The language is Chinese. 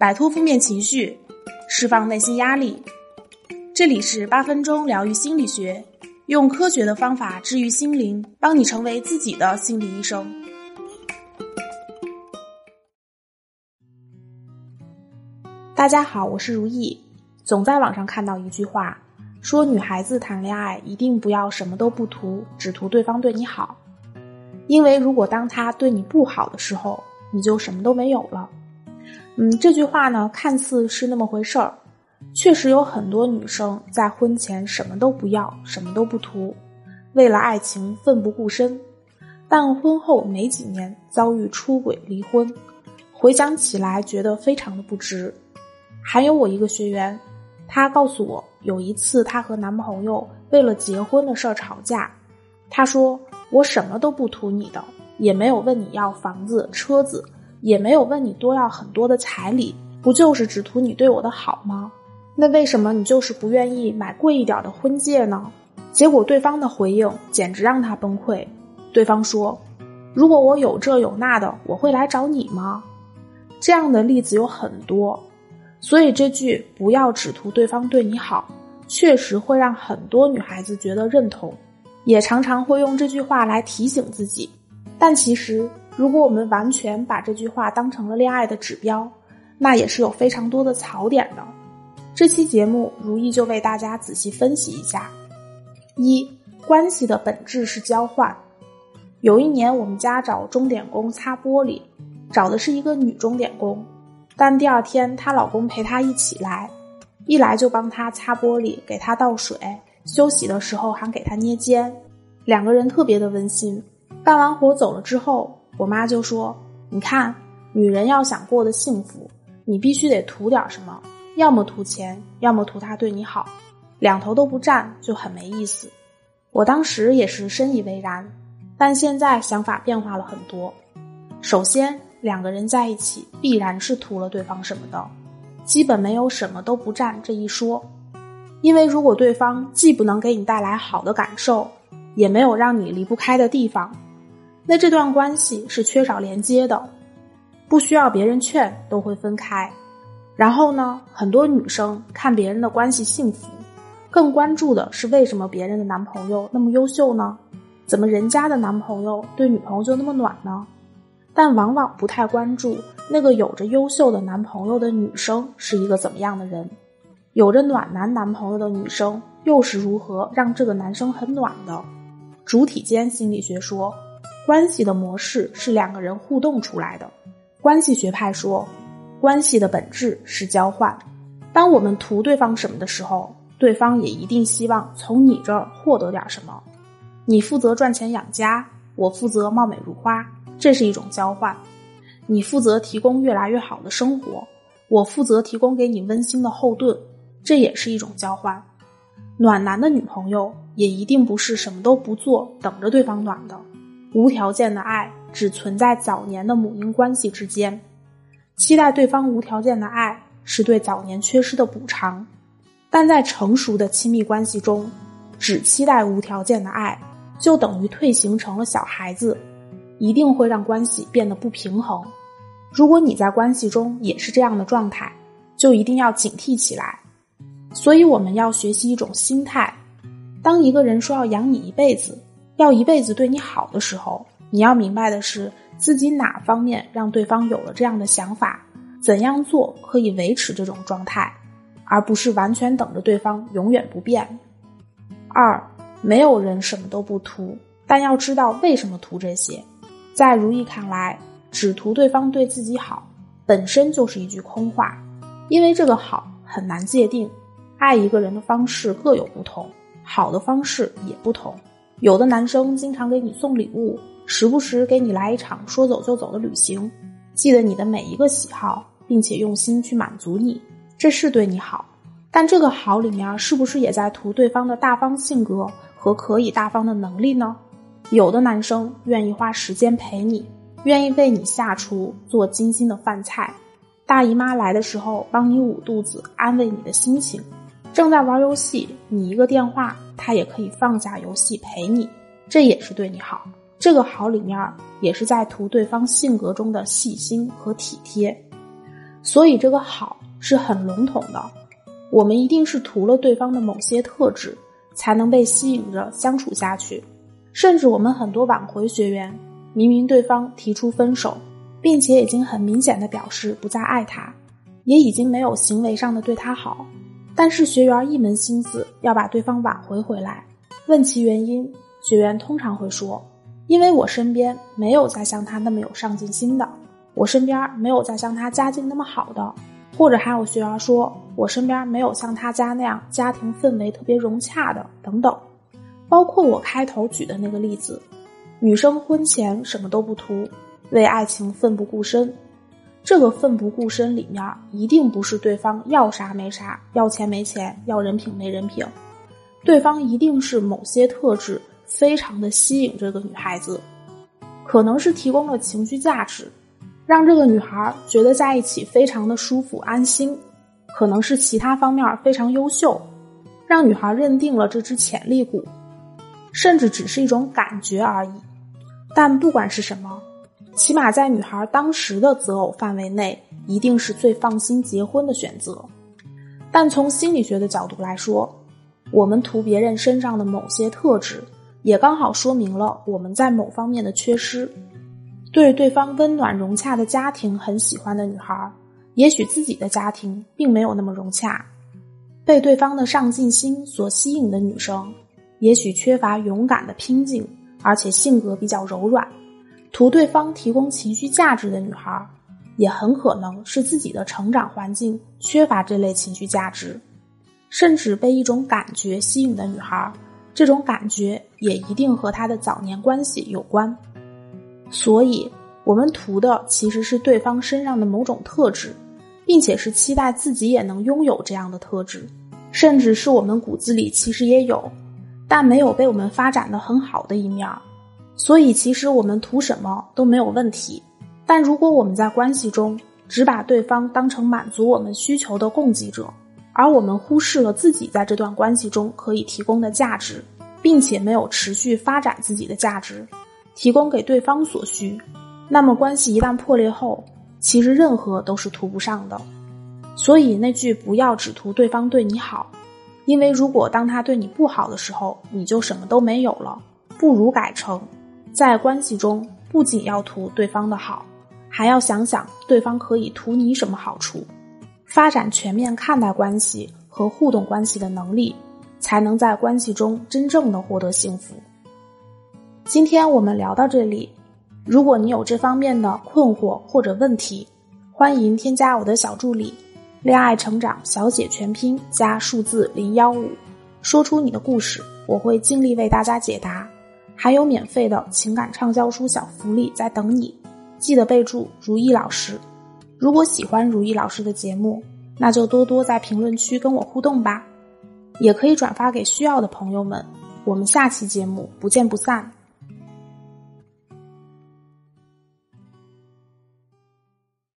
摆脱负面情绪，释放内心压力。这里是八分钟疗愈心理学，用科学的方法治愈心灵，帮你成为自己的心理医生。大家好，我是如意。总在网上看到一句话，说女孩子谈恋爱一定不要什么都不图，只图对方对你好。因为如果当他对你不好的时候，你就什么都没有了。嗯，这句话呢，看似是那么回事儿，确实有很多女生在婚前什么都不要，什么都不图，为了爱情奋不顾身，但婚后没几年遭遇出轨离婚，回想起来觉得非常的不值。还有我一个学员，她告诉我，有一次她和男朋友为了结婚的事儿吵架，她说。我什么都不图你的，也没有问你要房子、车子，也没有问你多要很多的彩礼，不就是只图你对我的好吗？那为什么你就是不愿意买贵一点的婚戒呢？结果对方的回应简直让他崩溃。对方说：“如果我有这有那的，我会来找你吗？”这样的例子有很多，所以这句“不要只图对方对你好”，确实会让很多女孩子觉得认同。也常常会用这句话来提醒自己，但其实，如果我们完全把这句话当成了恋爱的指标，那也是有非常多的槽点的。这期节目，如意就为大家仔细分析一下：一、关系的本质是交换。有一年，我们家找钟点工擦玻璃，找的是一个女钟点工，但第二天她老公陪她一起来，一来就帮她擦玻璃，给她倒水。休息的时候还给她捏肩，两个人特别的温馨。干完活走了之后，我妈就说：“你看，女人要想过得幸福，你必须得图点什么，要么图钱，要么图他对你好，两头都不占就很没意思。”我当时也是深以为然，但现在想法变化了很多。首先，两个人在一起必然是图了对方什么的，基本没有什么都不占这一说。因为如果对方既不能给你带来好的感受，也没有让你离不开的地方，那这段关系是缺少连接的，不需要别人劝都会分开。然后呢，很多女生看别人的关系幸福，更关注的是为什么别人的男朋友那么优秀呢？怎么人家的男朋友对女朋友就那么暖呢？但往往不太关注那个有着优秀的男朋友的女生是一个怎么样的人。有着暖男男朋友的女生又是如何让这个男生很暖的？主体间心理学说，关系的模式是两个人互动出来的。关系学派说，关系的本质是交换。当我们图对方什么的时候，对方也一定希望从你这儿获得点什么。你负责赚钱养家，我负责貌美如花，这是一种交换。你负责提供越来越好的生活，我负责提供给你温馨的后盾。这也是一种交换，暖男的女朋友也一定不是什么都不做，等着对方暖的。无条件的爱只存在早年的母婴关系之间，期待对方无条件的爱是对早年缺失的补偿。但在成熟的亲密关系中，只期待无条件的爱，就等于退行成了小孩子，一定会让关系变得不平衡。如果你在关系中也是这样的状态，就一定要警惕起来。所以我们要学习一种心态：当一个人说要养你一辈子，要一辈子对你好的时候，你要明白的是自己哪方面让对方有了这样的想法，怎样做可以维持这种状态，而不是完全等着对方永远不变。二，没有人什么都不图，但要知道为什么图这些。在如意看来，只图对方对自己好，本身就是一句空话，因为这个好很难界定。爱一个人的方式各有不同，好的方式也不同。有的男生经常给你送礼物，时不时给你来一场说走就走的旅行，记得你的每一个喜好，并且用心去满足你，这是对你好。但这个好里面是不是也在图对方的大方性格和可以大方的能力呢？有的男生愿意花时间陪你，愿意为你下厨做精心的饭菜，大姨妈来的时候帮你捂肚子，安慰你的心情。正在玩游戏，你一个电话，他也可以放下游戏陪你，这也是对你好。这个好里面也是在图对方性格中的细心和体贴。所以这个好是很笼统的。我们一定是图了对方的某些特质，才能被吸引着相处下去。甚至我们很多挽回学员，明明对方提出分手，并且已经很明显的表示不再爱他，也已经没有行为上的对他好，但是学员一门心思要把对方挽回回来。问其原因，学员通常会说：“因为我身边没有再像他那么有上进心的，我身边没有再像他家境那么好的。”或者还有学员说，我身边没有像他家那样家庭氛围特别融洽的等等，包括我开头举的那个例子，女生婚前什么都不图，为爱情奋不顾身，这个奋不顾身里面一定不是对方要啥没啥，要钱没钱，要人品没人品，对方一定是某些特质非常的吸引这个女孩子，可能是提供了情绪价值。让这个女孩觉得在一起非常的舒服安心，可能是其他方面非常优秀，让女孩认定了这只潜力股，甚至只是一种感觉而已。但不管是什么，起码在女孩当时的择偶范围内，一定是最放心结婚的选择。但从心理学的角度来说，我们图别人身上的某些特质，也刚好说明了我们在某方面的缺失。对对方温暖融洽的家庭很喜欢的女孩，也许自己的家庭并没有那么融洽；被对方的上进心所吸引的女生，也许缺乏勇敢的拼劲，而且性格比较柔软。图对方提供情绪价值的女孩，也很可能是自己的成长环境缺乏这类情绪价值，甚至被一种感觉吸引的女孩，这种感觉也一定和她的早年关系有关。所以，我们图的其实是对方身上的某种特质，并且是期待自己也能拥有这样的特质，甚至是我们骨子里其实也有，但没有被我们发展的很好的一面。所以，其实我们图什么都没有问题。但如果我们在关系中只把对方当成满足我们需求的供给者，而我们忽视了自己在这段关系中可以提供的价值，并且没有持续发展自己的价值。提供给对方所需，那么关系一旦破裂后，其实任何都是图不上的。所以那句“不要只图对方对你好”，因为如果当他对你不好的时候，你就什么都没有了，不如改成在关系中不仅要图对方的好，还要想想对方可以图你什么好处，发展全面看待关系和互动关系的能力，才能在关系中真正的获得幸福。今天我们聊到这里，如果你有这方面的困惑或者问题，欢迎添加我的小助理“恋爱成长小姐”全拼加数字零幺五，说出你的故事，我会尽力为大家解答。还有免费的情感畅销书小福利在等你，记得备注如意老师。如果喜欢如意老师的节目，那就多多在评论区跟我互动吧，也可以转发给需要的朋友们。我们下期节目不见不散。